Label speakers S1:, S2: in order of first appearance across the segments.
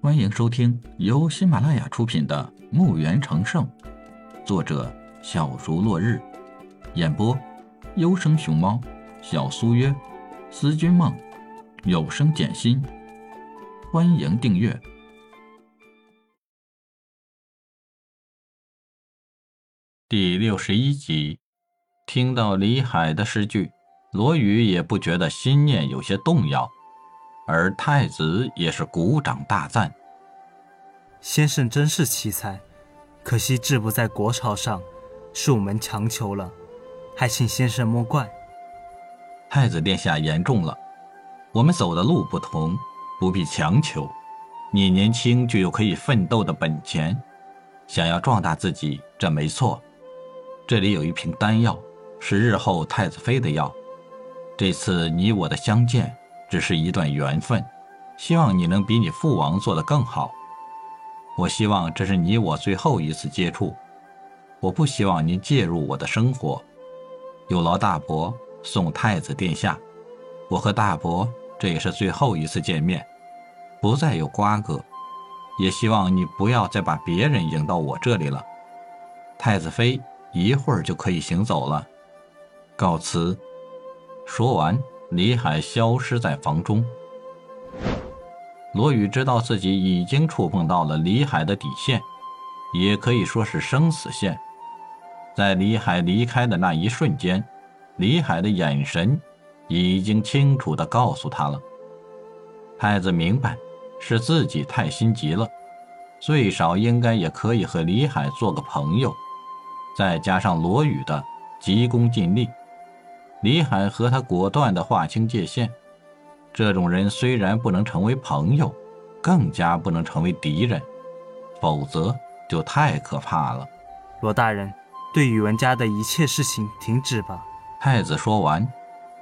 S1: 欢迎收听由喜马拉雅出品的《墓园成圣》，作者小竹落日，演播优生熊猫、小苏约、思君梦、有声简心。欢迎订阅第六十一集。听到李海的诗句，罗宇也不觉得心念有些动摇。而太子也是鼓掌大赞：“
S2: 先生真是奇才，可惜志不在国朝上，是我们强求了，还请先生莫怪。”
S1: 太子殿下言重了，我们走的路不同，不必强求。你年轻就有可以奋斗的本钱，想要壮大自己，这没错。这里有一瓶丹药，是日后太子妃的药。这次你我的相见。只是一段缘分，希望你能比你父王做得更好。我希望这是你我最后一次接触，我不希望您介入我的生活。有劳大伯送太子殿下，我和大伯这也是最后一次见面，不再有瓜葛。也希望你不要再把别人引到我这里了。太子妃一会儿就可以行走了，告辞。说完。李海消失在房中。罗宇知道自己已经触碰到了李海的底线，也可以说是生死线。在李海离开的那一瞬间，李海的眼神已经清楚地告诉他了：太子明白，是自己太心急了，最少应该也可以和李海做个朋友。再加上罗宇的急功近利。李海和他果断地划清界限。这种人虽然不能成为朋友，更加不能成为敌人，否则就太可怕了。
S2: 罗大人，对宇文家的一切事情停止吧。
S1: 太子说完，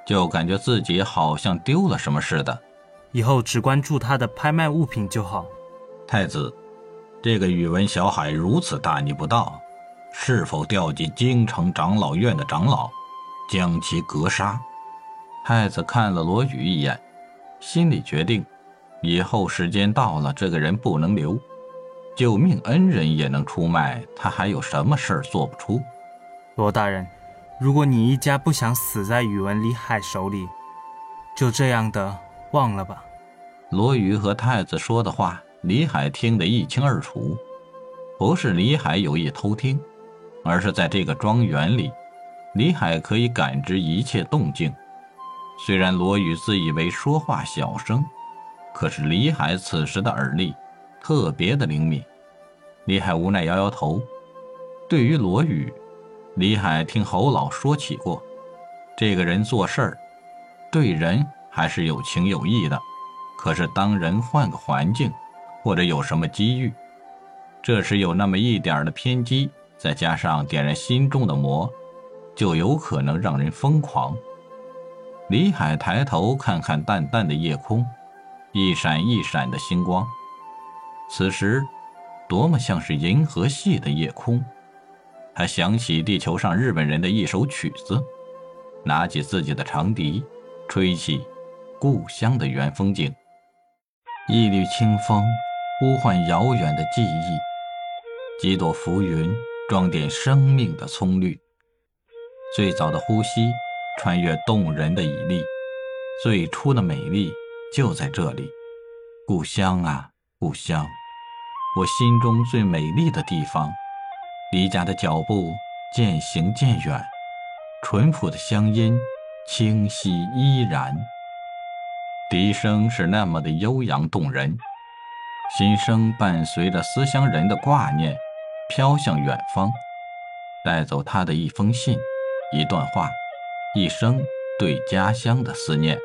S1: 就感觉自己好像丢了什么似的。
S2: 以后只关注他的拍卖物品就好。
S1: 太子，这个宇文小海如此大逆不道，是否调集京城长老院的长老？将其格杀。太子看了罗宇一眼，心里决定：以后时间到了，这个人不能留。救命恩人也能出卖，他还有什么事儿做不出？
S2: 罗大人，如果你一家不想死在宇文李海手里，就这样的忘了吧。
S1: 罗宇和太子说的话，李海听得一清二楚。不是李海有意偷听，而是在这个庄园里。李海可以感知一切动静，虽然罗宇自以为说话小声，可是李海此时的耳力特别的灵敏。李海无奈摇摇头。对于罗宇，李海听侯老说起过，这个人做事儿，对人还是有情有义的。可是当人换个环境，或者有什么机遇，这时有那么一点的偏激，再加上点燃心中的魔。就有可能让人疯狂。李海抬头看看淡淡的夜空，一闪一闪的星光，此时多么像是银河系的夜空。他想起地球上日本人的一首曲子，拿起自己的长笛，吹起故乡的原风景。一缕清风呼唤遥远的记忆，几朵浮云装点生命的葱绿。最早的呼吸，穿越动人的绮丽，最初的美丽就在这里。故乡啊，故乡，我心中最美丽的地方。离家的脚步渐行渐远，淳朴的乡音清晰依然。笛声是那么的悠扬动人，心声伴随着思乡人的挂念，飘向远方，带走他的一封信。一段话，一生对家乡的思念，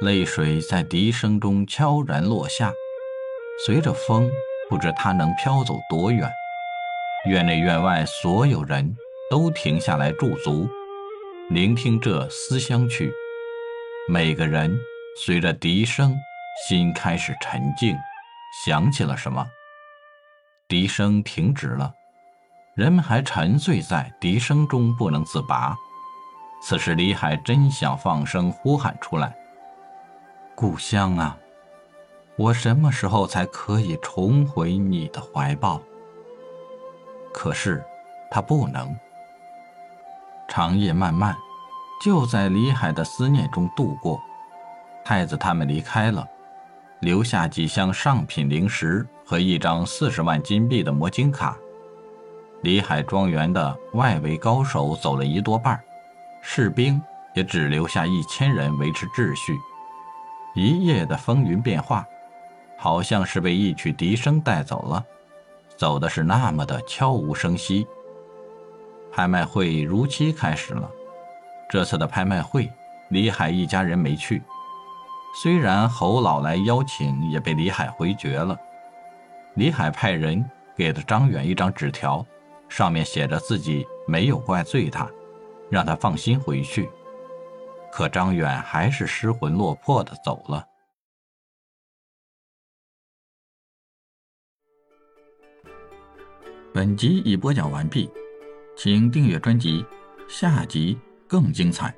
S1: 泪水在笛声中悄然落下，随着风，不知它能飘走多远。院内院外所有人都停下来驻足，聆听这思乡曲。每个人随着笛声，心开始沉静，想起了什么。笛声停止了。人们还沉醉在笛声中不能自拔。此时，李海真想放声呼喊出来：“故乡啊，我什么时候才可以重回你的怀抱？可是，他不能。长夜漫漫，就在李海的思念中度过。太子他们离开了，留下几箱上品灵石和一张四十万金币的魔晶卡。李海庄园的外围高手走了一多半，士兵也只留下一千人维持秩序。一夜的风云变化。好像是被一曲笛声带走了，走的是那么的悄无声息。拍卖会如期开始了。这次的拍卖会，李海一家人没去。虽然侯老来邀请，也被李海回绝了。李海派人给了张远一张纸条，上面写着自己没有怪罪他，让他放心回去。可张远还是失魂落魄的走了。本集已播讲完毕，请订阅专辑，下集更精彩。